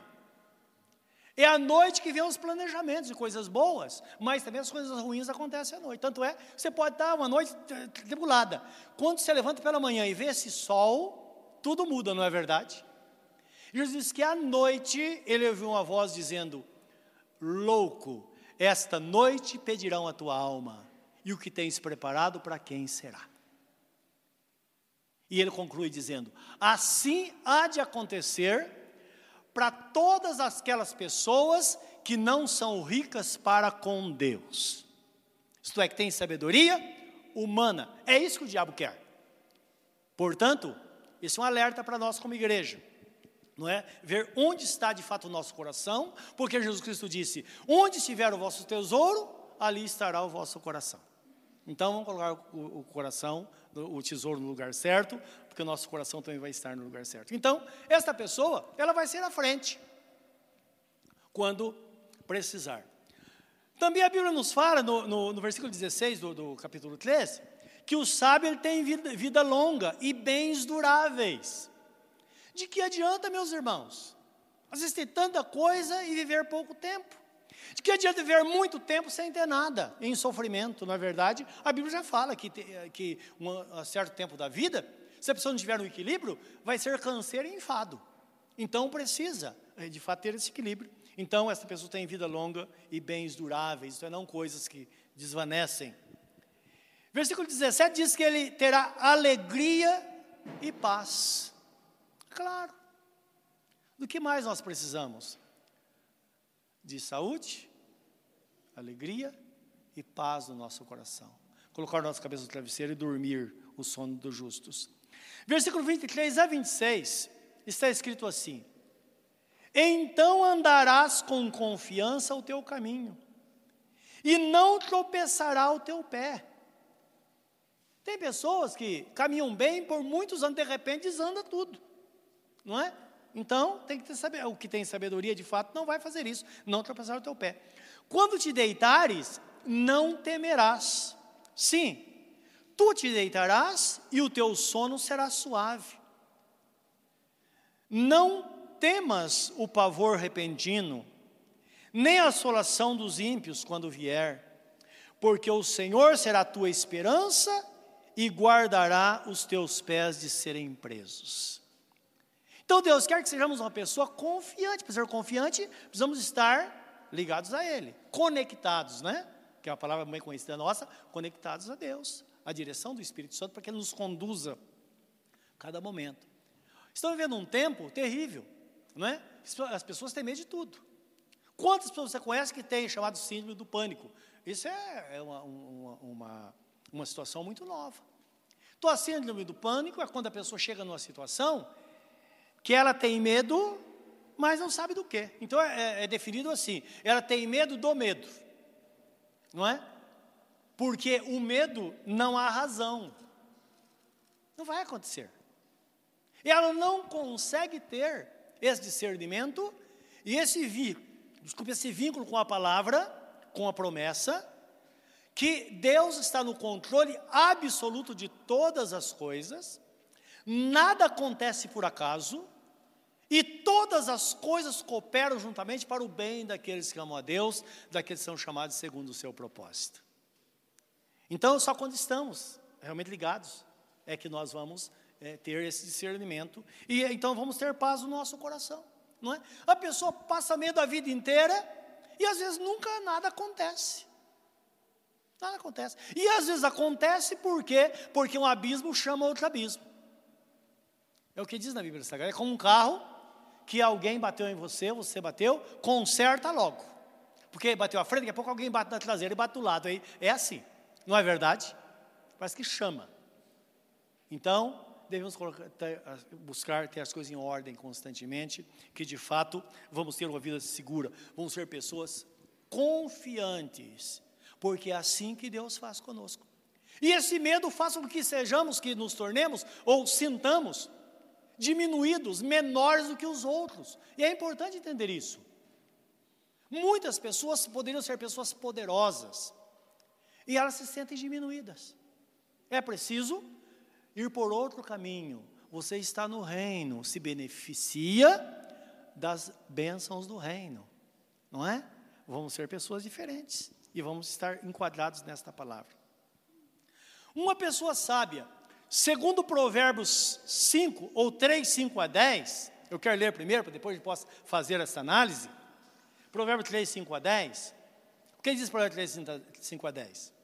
É à noite que vem os planejamentos de coisas boas, mas também as coisas ruins acontecem à noite. Tanto é, você pode estar uma noite tribulada. Quando você levanta pela manhã e vê esse sol, tudo muda, não é verdade? Jesus diz que à noite ele ouviu uma voz dizendo: Louco, esta noite pedirão a tua alma, e o que tens preparado para quem será? E ele conclui dizendo: Assim há de acontecer para todas aquelas pessoas que não são ricas para com Deus. Isto é, que tem sabedoria humana. É isso que o diabo quer. Portanto, esse é um alerta para nós como igreja. Não é? Ver onde está de fato o nosso coração, porque Jesus Cristo disse: Onde estiver o vosso tesouro, ali estará o vosso coração. Então vamos colocar o, o coração, o tesouro no lugar certo, porque o nosso coração também vai estar no lugar certo. Então, esta pessoa, ela vai ser à frente quando precisar. Também a Bíblia nos fala, no, no, no versículo 16 do, do, capítulo 3, que o sábio ele tem vida, vida longa e bens duráveis. De que adianta, meus irmãos? Às vezes ter tanta coisa e viver pouco tempo. De que adianta viver muito tempo sem ter nada, em sofrimento, não é verdade? A Bíblia já fala que, que um certo tempo da vida, se a pessoa não tiver um equilíbrio, vai ser câncer e enfado. Então precisa, eh, de fato, ter esse equilíbrio. Então, essa pessoa tem vida longa e bens duráveis, então não coisas que desvanecem. Versículo 17 diz que ele terá alegria e paz. Claro. Do que mais nós precisamos? de saúde, alegria e paz no nosso coração. Colocar nossa cabeça no travesseiro e dormir o sono dos justos. Versículo 23 a 26 está escrito assim: Então andarás com confiança o teu caminho, e não tropeçará o teu pé. Tem pessoas que caminham bem por muitos anos, de repente desanda tudo, não é? Então, tem que ter saber, o que tem sabedoria de fato não vai fazer isso, não tropeçar o teu pé. Quando te deitares, não temerás. Sim, tu te deitarás e o teu sono será suave. Não temas o pavor repentino, nem a assolação dos ímpios quando vier, porque o Senhor será a tua esperança e guardará os teus pés de serem presos. Então Deus quer que sejamos uma pessoa confiante. Para ser confiante, precisamos estar ligados a Ele, conectados, né? Que é uma palavra bem conhecida nossa, conectados a Deus, a direção do Espírito Santo, para que Ele nos conduza a cada momento. Estamos vivendo um tempo terrível, não é? As pessoas têm medo de tudo. Quantas pessoas você conhece que têm chamado síndrome do pânico? Isso é, é uma, uma, uma, uma situação muito nova. Então, a síndrome do pânico é quando a pessoa chega numa situação que ela tem medo, mas não sabe do que. Então é, é, definido assim: ela tem medo do medo. não é? Porque o medo não há razão. Não vai acontecer. Ela não consegue ter esse discernimento e esse vínculo, desculpe, esse vínculo com a palavra, com a promessa, que Deus está no controle absoluto de todas as coisas, nada acontece por acaso, e todas as coisas cooperam juntamente para o bem daqueles que amam a Deus, daqueles que são chamados segundo o seu propósito. Então, só quando estamos realmente ligados é que nós vamos é, ter esse discernimento e então vamos ter paz no nosso coração, não é? A pessoa passa medo a vida inteira e às vezes nunca nada acontece. Nada acontece. E às vezes acontece por quê? Porque um abismo chama outro abismo. É o que diz na Bíblia Sagrada. É como um carro que alguém bateu em você, você bateu, conserta logo. Porque bateu à frente, daqui a pouco alguém bate na traseira e bate do lado. Aí é assim. Não é verdade? Parece que chama. Então, devemos ter, buscar ter as coisas em ordem constantemente, que de fato vamos ter uma vida segura, vamos ser pessoas confiantes, porque é assim que Deus faz conosco. E esse medo faz com que sejamos, que nos tornemos ou sintamos diminuídos, menores do que os outros. E é importante entender isso. Muitas pessoas poderiam ser pessoas poderosas e elas se sentem diminuídas. É preciso ir por outro caminho. Você está no reino, se beneficia das bênçãos do reino, não é? Vamos ser pessoas diferentes e vamos estar enquadrados nesta palavra. Uma pessoa sábia, segundo Provérbios 5 ou 3, 5 a 10, eu quero ler primeiro, para depois eu possa fazer essa análise. Provérbios 3, 5 a 10. O que diz Provérbios 3, 5 a 10?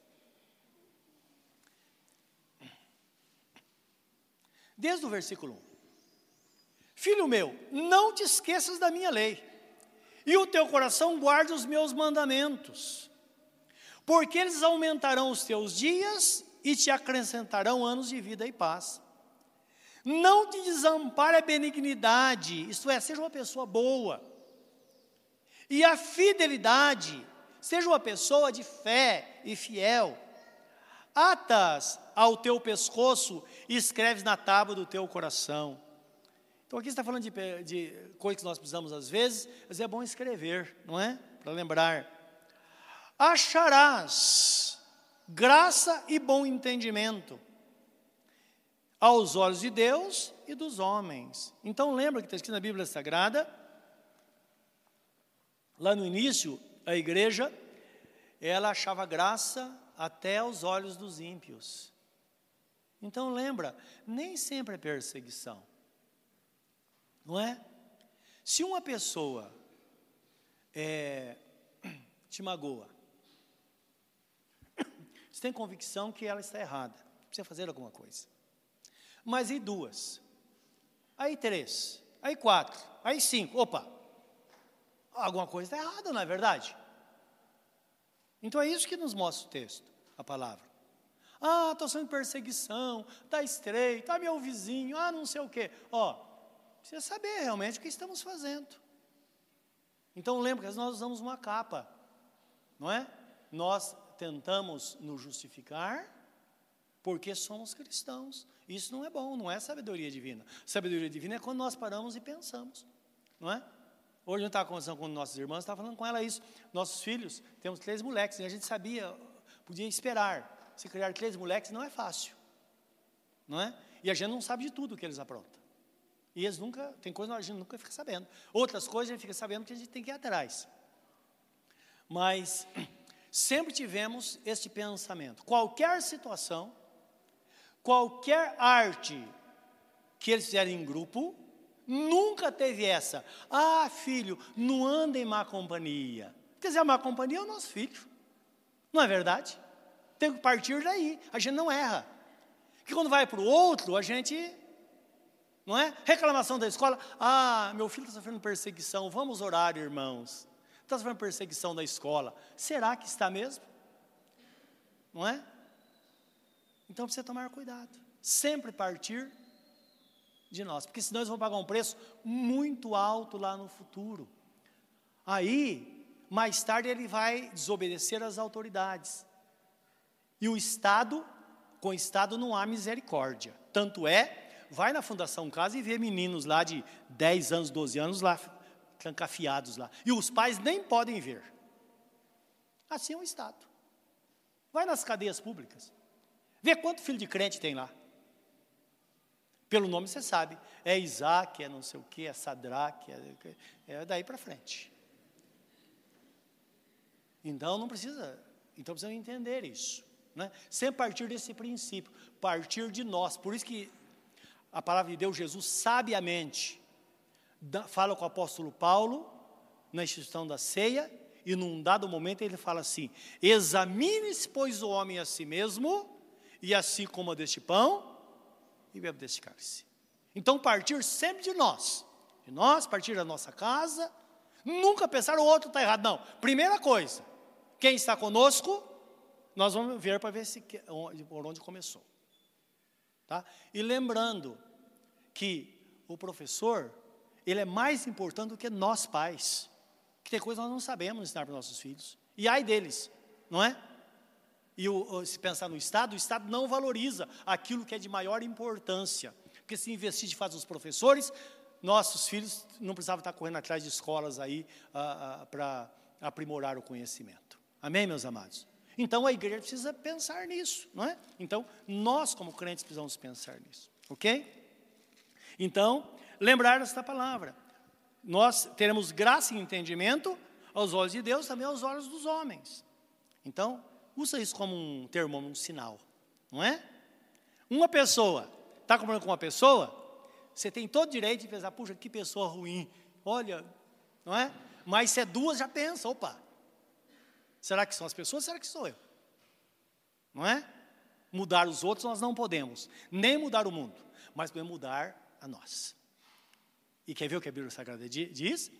desde o versículo 1. Filho meu, não te esqueças da minha lei, e o teu coração guarde os meus mandamentos, porque eles aumentarão os teus dias e te acrescentarão anos de vida e paz. Não te desampare a benignidade, isto é, seja uma pessoa boa, e a fidelidade, seja uma pessoa de fé e fiel. Atas ao teu pescoço e escreves na tábua do teu coração. Então aqui está falando de, de coisas que nós precisamos às vezes, mas é bom escrever, não é? Para lembrar. Acharás graça e bom entendimento aos olhos de Deus e dos homens. Então lembra que está escrito na Bíblia Sagrada, lá no início, a igreja, ela achava graça até aos olhos dos ímpios. Então lembra, nem sempre é perseguição. Não é? Se uma pessoa é, <clears throat> te magoa, você tem convicção que ela está errada, precisa fazer alguma coisa. Mas e duas? Aí três, aí quatro, aí cinco, opa, alguma coisa está errada, não é verdade? Então é isso que nos mostra o texto a palavra. Ah, estou sendo perseguição, está estreito, está meu vizinho, ah, não sei o quê. Ó, precisa saber realmente o que estamos fazendo. Então lembra que nós usamos uma capa, não é? Nós tentamos nos justificar porque somos cristãos. Isso não é bom, não é sabedoria divina. Sabedoria divina é quando nós paramos e pensamos, não é? Hoje eu estava conversando com nossos irmãos, estava falando com ela isso. Nossos filhos, temos três moleques, e a gente sabia podia esperar. Se criar três moleques não é fácil, não é? E a gente não sabe de tudo que eles aprontam. E eles nunca, tem coisas que a gente nunca fica sabendo. Outras coisas a gente fica sabendo que a gente tem que ir atrás. Mas sempre tivemos este pensamento. Qualquer situação, qualquer arte que eles fizerem em grupo, nunca teve essa. Ah, filho, não anda em má companhia. Quer dizer, a má companhia é o nosso filho. Não é verdade? Tem que partir daí. A gente não erra. Que quando vai para o outro, a gente. Não é? Reclamação da escola. Ah, meu filho está sofrendo perseguição. Vamos orar, irmãos. Está sofrendo perseguição da escola. Será que está mesmo? Não é? Então precisa tomar cuidado. Sempre partir de nós. Porque senão eles vão pagar um preço muito alto lá no futuro. Aí mais tarde ele vai desobedecer às autoridades. E o Estado, com o Estado não há misericórdia. Tanto é, vai na Fundação Casa e vê meninos lá de 10 anos, 12 anos lá, trancafiados lá. E os pais nem podem ver. Assim é o Estado. Vai nas cadeias públicas. Vê quanto filho de crente tem lá. Pelo nome você sabe. É Isaac, é não sei o que, é Sadraque, é, é daí para frente. Então não precisa, então precisa entender isso. Né? Sempre partir desse princípio, partir de nós. Por isso que a palavra de Deus, Jesus, sabiamente, fala com o apóstolo Paulo, na instituição da ceia, e num dado momento ele fala assim: examine-se, pois, o homem a si mesmo, e assim coma deste pão e beba deste cálice. Então, partir sempre de nós, de nós, partir da nossa casa, nunca pensar o outro está errado. Não, primeira coisa, quem está conosco, nós vamos ver para ver se, por onde começou. Tá? E lembrando que o professor, ele é mais importante do que nós pais. Que tem coisas que nós não sabemos ensinar para nossos filhos. E ai deles, não é? E o, se pensar no Estado, o Estado não valoriza aquilo que é de maior importância. Porque se investir fato nos professores, nossos filhos não precisavam estar correndo atrás de escolas aí ah, ah, para aprimorar o conhecimento. Amém, meus amados? Então a igreja precisa pensar nisso, não é? Então nós, como crentes, precisamos pensar nisso, ok? Então, lembrar desta palavra. Nós teremos graça e entendimento aos olhos de Deus, também aos olhos dos homens. Então, usa isso como um termômetro, um sinal, não é? Uma pessoa, está conversando com uma pessoa, você tem todo direito de pensar, puxa, que pessoa ruim, olha, não é? Mas se é duas, já pensa, opa, Será que são as pessoas? Será que sou eu? Não é? Mudar os outros nós não podemos, nem mudar o mundo, mas podemos mudar a nós. E quer ver o que a Bíblia Sagrada diz?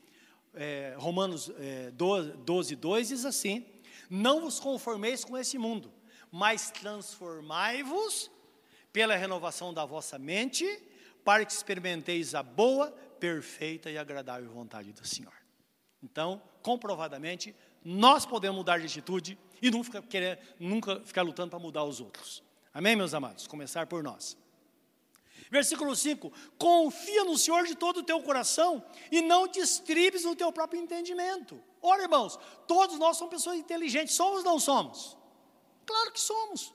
É, Romanos é, 12, 2 diz assim: Não vos conformeis com esse mundo, mas transformai-vos pela renovação da vossa mente, para que experimenteis a boa, perfeita e agradável vontade do Senhor. Então, comprovadamente, nós podemos mudar de atitude e ficar querer, nunca ficar lutando para mudar os outros. Amém, meus amados? Começar por nós. Versículo 5: Confia no Senhor de todo o teu coração e não te estribes no teu próprio entendimento. Ora, irmãos, todos nós somos pessoas inteligentes, somos ou não somos? Claro que somos.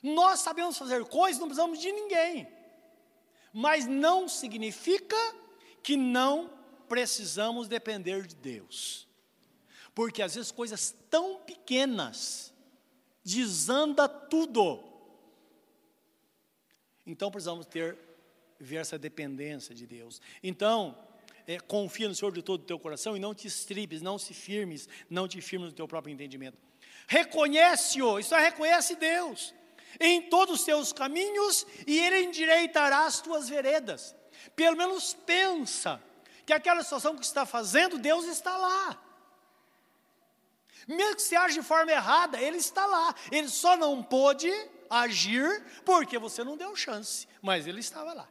Nós sabemos fazer coisas, não precisamos de ninguém. Mas não significa que não precisamos depender de Deus. Porque às vezes coisas tão pequenas desanda tudo. Então precisamos ter ver essa dependência de Deus. Então, é, confia no Senhor de todo o teu coração e não te estribes, não se firmes, não te firmes no teu próprio entendimento. Reconhece-o, isso é, reconhece Deus em todos os teus caminhos e Ele endireitará as tuas veredas. Pelo menos pensa que aquela situação que está fazendo, Deus está lá. Mesmo que você age de forma errada, ele está lá. Ele só não pôde agir porque você não deu chance, mas ele estava lá.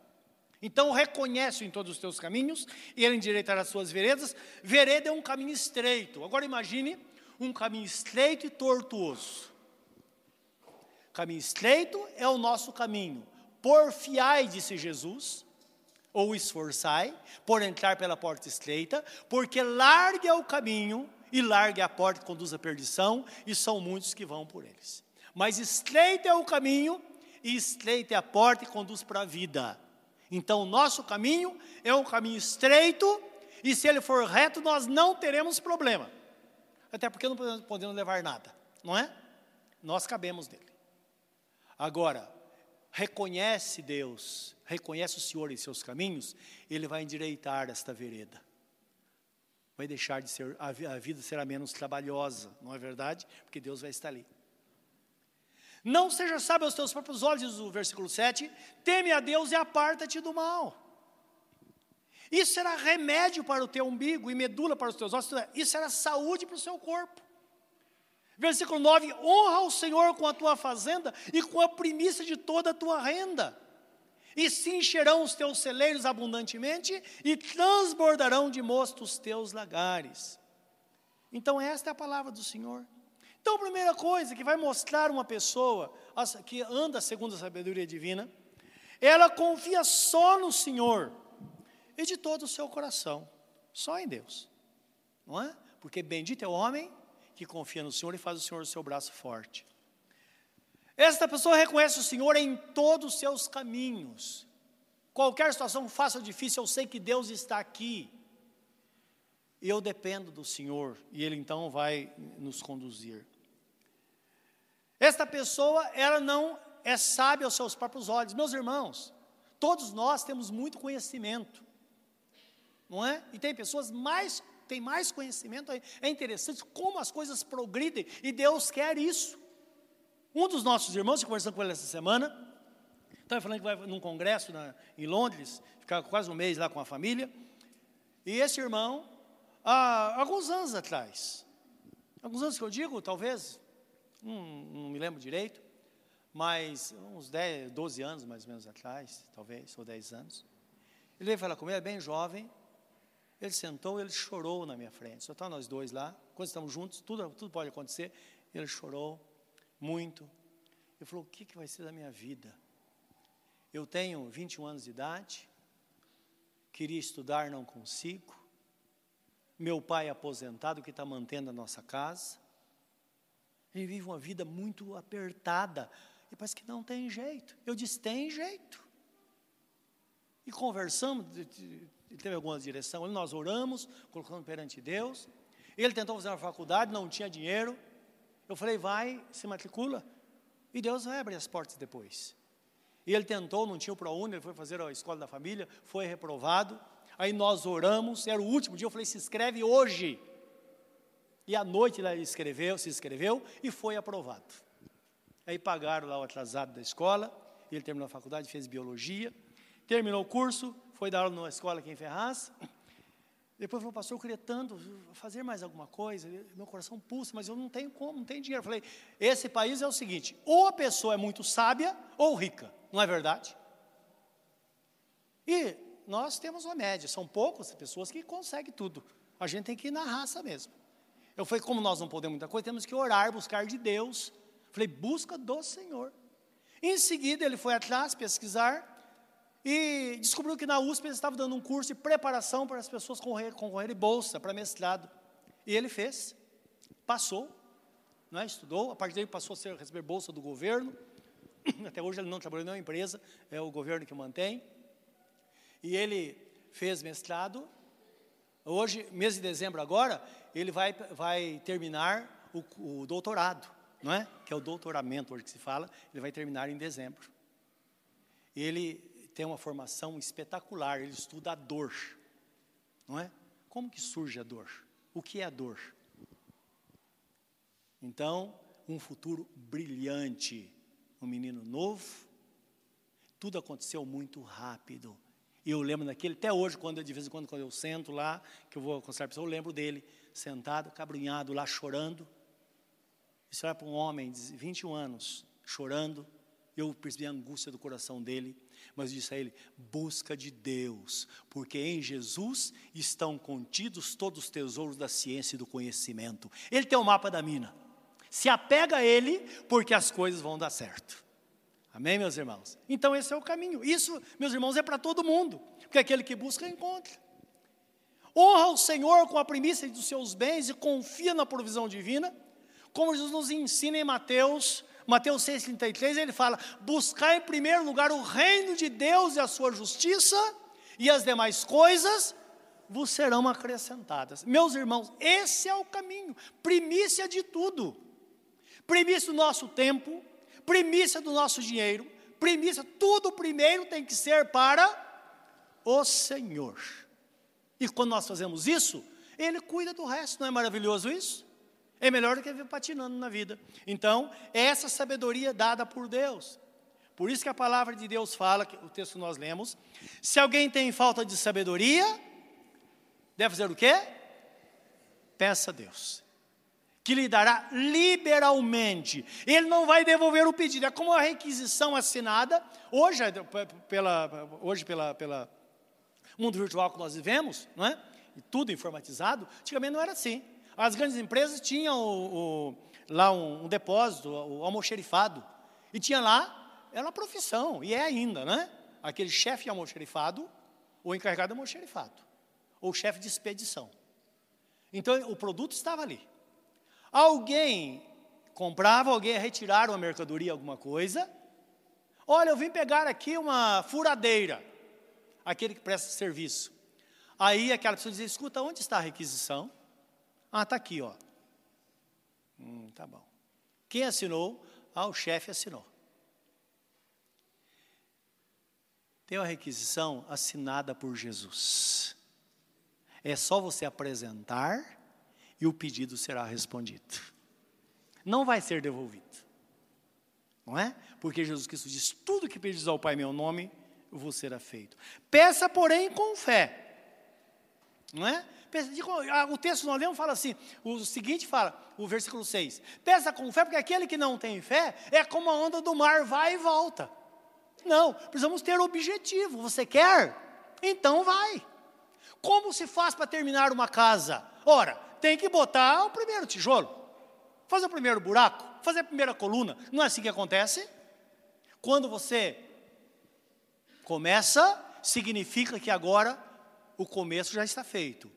Então reconhece em todos os teus caminhos, e ele endireitará as suas veredas. Vereda é um caminho estreito. Agora imagine um caminho estreito e tortuoso. Caminho estreito é o nosso caminho. Porfiai, disse Jesus, ou esforçai, por entrar pela porta estreita, porque larga é o caminho e larga a porta que conduz à perdição, e são muitos que vão por eles. Mas estreito é o caminho, e estreita é a porta que conduz para a vida. Então, o nosso caminho é um caminho estreito, e se ele for reto, nós não teremos problema. Até porque não podemos levar nada, não é? Nós cabemos nele. Agora, reconhece Deus, reconhece o Senhor em seus caminhos, ele vai endireitar esta vereda vai deixar de ser, a vida será menos trabalhosa, não é verdade? Porque Deus vai estar ali. Não seja sábio aos teus próprios olhos, diz o versículo 7, teme a Deus e aparta-te do mal. Isso será remédio para o teu umbigo e medula para os teus ossos, isso será saúde para o seu corpo. Versículo 9: honra o Senhor com a tua fazenda e com a primícia de toda a tua renda e se encherão os teus celeiros abundantemente, e transbordarão de mosto os teus lagares. Então, esta é a palavra do Senhor. Então, a primeira coisa que vai mostrar uma pessoa que anda segundo a sabedoria divina, ela confia só no Senhor e de todo o seu coração, só em Deus, não é? Porque bendito é o homem que confia no Senhor e faz o Senhor o seu braço forte. Esta pessoa reconhece o Senhor em todos os seus caminhos. Qualquer situação fácil ou difícil, eu sei que Deus está aqui. Eu dependo do Senhor, e Ele então vai nos conduzir. Esta pessoa, ela não é sábia aos seus próprios olhos. Meus irmãos, todos nós temos muito conhecimento, não é? E tem pessoas mais, tem mais conhecimento, é interessante como as coisas progridem, e Deus quer isso. Um dos nossos irmãos, conversando com ele essa semana, estava falando que vai num congresso na, em Londres, ficar quase um mês lá com a família, e esse irmão há alguns anos atrás, alguns anos que eu digo, talvez, não, não me lembro direito, mas uns 10, 12 anos mais ou menos atrás, talvez, ou 10 anos, ele veio falar comigo, é bem jovem, ele sentou, ele chorou na minha frente, só está nós dois lá, quando estamos juntos, tudo, tudo pode acontecer, ele chorou muito, ele falou, o que, que vai ser da minha vida? Eu tenho 21 anos de idade, queria estudar, não consigo, meu pai é aposentado que está mantendo a nossa casa. Ele vive uma vida muito apertada. E parece que não tem jeito. Eu disse: tem jeito. E conversamos, teve alguma direção. Nós oramos, colocamos perante Deus. Ele tentou fazer uma faculdade, não tinha dinheiro. Eu falei: vai, se matricula. E Deus vai abrir as portas depois. E ele tentou, não tinha o ProUni, ele foi fazer a escola da família, foi reprovado. Aí nós oramos, era o último dia, eu falei, se inscreve hoje. E à noite ele escreveu, se inscreveu e foi aprovado. Aí pagaram lá o atrasado da escola, ele terminou a faculdade, fez biologia, terminou o curso, foi dar aula numa escola aqui em Ferraz. Depois falou, pastor, eu queria tanto fazer mais alguma coisa, meu coração pulsa, mas eu não tenho como, não tenho dinheiro. Eu falei, esse país é o seguinte, ou a pessoa é muito sábia ou rica, não é verdade? E nós temos uma média, são poucas pessoas que conseguem tudo. A gente tem que ir na raça mesmo. Eu falei, como nós não podemos muita coisa, temos que orar, buscar de Deus. Falei, busca do Senhor. Em seguida, ele foi atrás pesquisar e descobriu que na USP eles estavam dando um curso de preparação para as pessoas concorrerem concorrer bolsa para mestrado. E ele fez, passou, não é? estudou, a partir daí passou a receber bolsa do governo. <clears throat> Até hoje ele não trabalhou em nenhuma empresa, é o governo que mantém e ele fez mestrado. Hoje, mês de dezembro agora, ele vai, vai terminar o, o doutorado, não é? Que é o doutoramento hoje que se fala, ele vai terminar em dezembro. Ele tem uma formação espetacular, ele estuda a dor, não é? Como que surge a dor? O que é a dor? Então, um futuro brilhante, um menino novo, tudo aconteceu muito rápido. E eu lembro daquele, até hoje, quando de vez em quando, quando eu sento lá, que eu vou conversar com pessoa, eu lembro dele, sentado, cabrunhado lá, chorando. Isso era para um homem de 21 anos, chorando. Eu percebi a angústia do coração dele, mas disse a ele: busca de Deus, porque em Jesus estão contidos todos os tesouros da ciência e do conhecimento. Ele tem o mapa da mina. Se apega a ele, porque as coisas vão dar certo. Amém, meus irmãos? Então esse é o caminho. Isso, meus irmãos, é para todo mundo, porque aquele que busca encontra. Honra o Senhor com a primícia dos seus bens e confia na provisão divina, como Jesus nos ensina em Mateus, Mateus 6,33, ele fala: buscar em primeiro lugar o reino de Deus e a sua justiça, e as demais coisas vos serão acrescentadas. Meus irmãos, esse é o caminho, primícia de tudo, primícia do nosso tempo, primícia do nosso dinheiro, primícia, tudo primeiro tem que ser para o Senhor. E quando nós fazemos isso, Ele cuida do resto, não é maravilhoso isso? É melhor do que vir patinando na vida. Então, é essa sabedoria dada por Deus. Por isso que a palavra de Deus fala, o texto que nós lemos, se alguém tem falta de sabedoria, deve fazer o quê? Peça a Deus que lhe dará liberalmente. Ele não vai devolver o pedido. É como a requisição assinada, hoje, pela, hoje pela, pela mundo virtual que nós vivemos, não é? E tudo informatizado, antigamente não era assim. As grandes empresas tinham o, o, lá um, um depósito, o almoxerifado. E tinha lá, era uma profissão, e é ainda, né? Aquele chefe almoxerifado, ou encarregado almoxerifado, ou chefe de expedição. Então o produto estava ali. Alguém comprava, alguém ia retirar uma mercadoria, alguma coisa. Olha, eu vim pegar aqui uma furadeira, aquele que presta serviço. Aí aquela pessoa dizia: escuta, onde está a requisição? Ah, está aqui, ó. Hum, tá bom. Quem assinou? Ah, o chefe assinou. Tem uma requisição assinada por Jesus. É só você apresentar e o pedido será respondido. Não vai ser devolvido. Não é? Porque Jesus Cristo diz: tudo que pedis ao Pai em meu nome, vos será feito. Peça, porém, com fé. Não é? Ah, o texto nós lemos fala assim: o seguinte fala, o versículo 6: Peça com fé, porque aquele que não tem fé é como a onda do mar, vai e volta. Não, precisamos ter objetivo. Você quer? Então vai. Como se faz para terminar uma casa? Ora, tem que botar o primeiro tijolo, fazer o primeiro buraco, fazer a primeira coluna. Não é assim que acontece? Quando você começa, significa que agora o começo já está feito.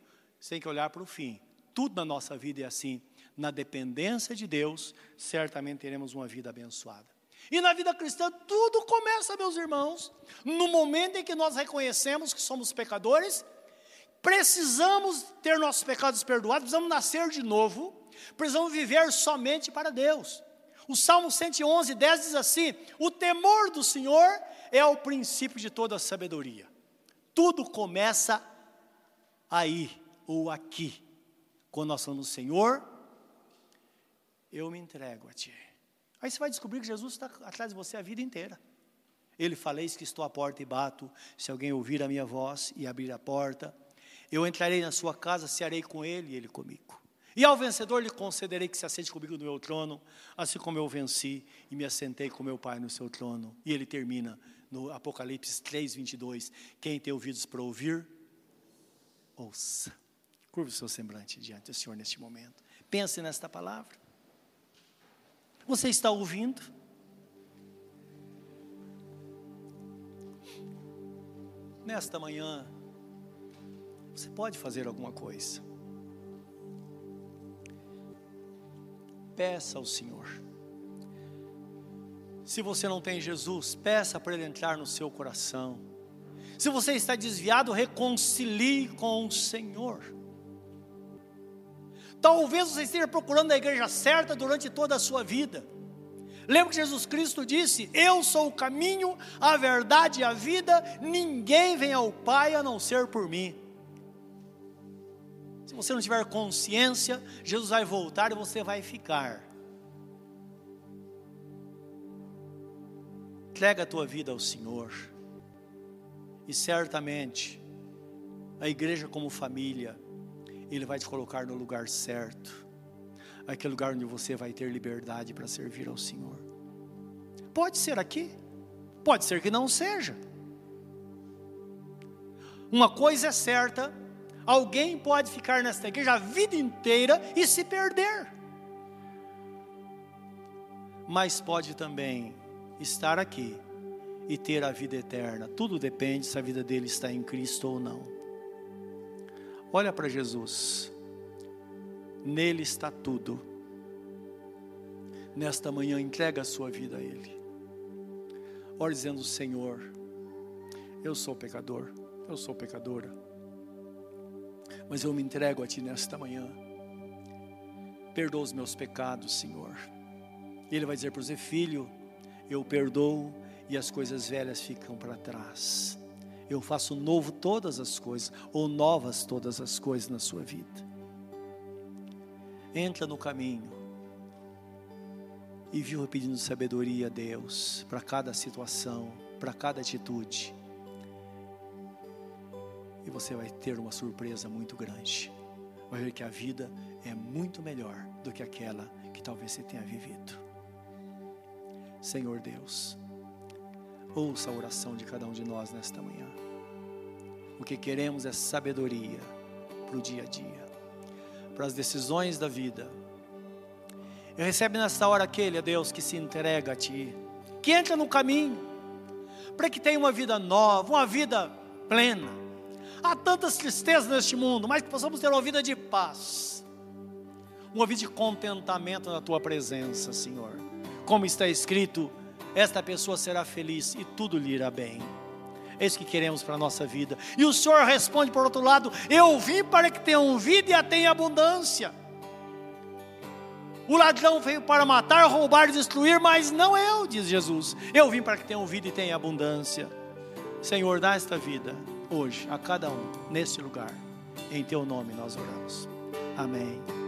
Tem que olhar para o fim. Tudo na nossa vida é assim. Na dependência de Deus, certamente teremos uma vida abençoada. E na vida cristã, tudo começa, meus irmãos, no momento em que nós reconhecemos que somos pecadores, precisamos ter nossos pecados perdoados, precisamos nascer de novo, precisamos viver somente para Deus. O Salmo 111, 10 diz assim: O temor do Senhor é o princípio de toda a sabedoria. Tudo começa aí ou aqui. Quando nós falamos, Senhor, eu me entrego a Ti. Aí você vai descobrir que Jesus está atrás de você a vida inteira. Ele faleis que estou à porta e bato. Se alguém ouvir a minha voz e abrir a porta, eu entrarei na sua casa, cearei com ele e ele comigo. E ao vencedor lhe concederei que se assente comigo no meu trono, assim como eu venci e me assentei com meu Pai no seu trono. E ele termina no Apocalipse 3, 22. Quem tem ouvidos para ouvir, ouça. Curva o seu semblante diante do Senhor neste momento. Pense nesta palavra. Você está ouvindo? Nesta manhã, você pode fazer alguma coisa. Peça ao Senhor. Se você não tem Jesus, peça para Ele entrar no seu coração. Se você está desviado, reconcilie com o Senhor. Talvez você esteja procurando a igreja certa durante toda a sua vida. Lembra que Jesus Cristo disse: Eu sou o caminho, a verdade e a vida, ninguém vem ao Pai a não ser por mim. Se você não tiver consciência, Jesus vai voltar e você vai ficar. Entrega a tua vida ao Senhor, e certamente, a igreja como família, ele vai te colocar no lugar certo, aquele lugar onde você vai ter liberdade para servir ao Senhor. Pode ser aqui, pode ser que não seja. Uma coisa é certa: alguém pode ficar nesta igreja a vida inteira e se perder, mas pode também estar aqui e ter a vida eterna. Tudo depende se a vida dele está em Cristo ou não. Olha para Jesus, nele está tudo. Nesta manhã, entrega a sua vida a Ele. Ore dizendo: Senhor, eu sou pecador, eu sou pecadora, mas eu me entrego a Ti nesta manhã. Perdoa os meus pecados, Senhor. Ele vai dizer para você: Filho, eu perdoo e as coisas velhas ficam para trás eu faço novo todas as coisas, ou novas todas as coisas na sua vida. Entra no caminho e viva pedindo sabedoria a Deus para cada situação, para cada atitude. E você vai ter uma surpresa muito grande. Vai ver que a vida é muito melhor do que aquela que talvez você tenha vivido. Senhor Deus, Ouça a oração de cada um de nós nesta manhã. O que queremos é sabedoria para o dia a dia. para as decisões da vida. E recebe nesta hora aquele, Deus, que se entrega a Ti, que entra no caminho, para que tenha uma vida nova, uma vida plena. Há tantas tristezas neste mundo, mas que possamos ter uma vida de paz, uma vida de contentamento na Tua presença, Senhor. Como está escrito, esta pessoa será feliz e tudo lhe irá bem. É isso que queremos para a nossa vida. E o Senhor responde por outro lado: Eu vim para que tenham vida e a tenham abundância. O ladrão veio para matar, roubar e destruir, mas não eu, diz Jesus. Eu vim para que tenham vida e tenham abundância. Senhor, dá esta vida hoje a cada um, neste lugar. Em teu nome nós oramos. Amém.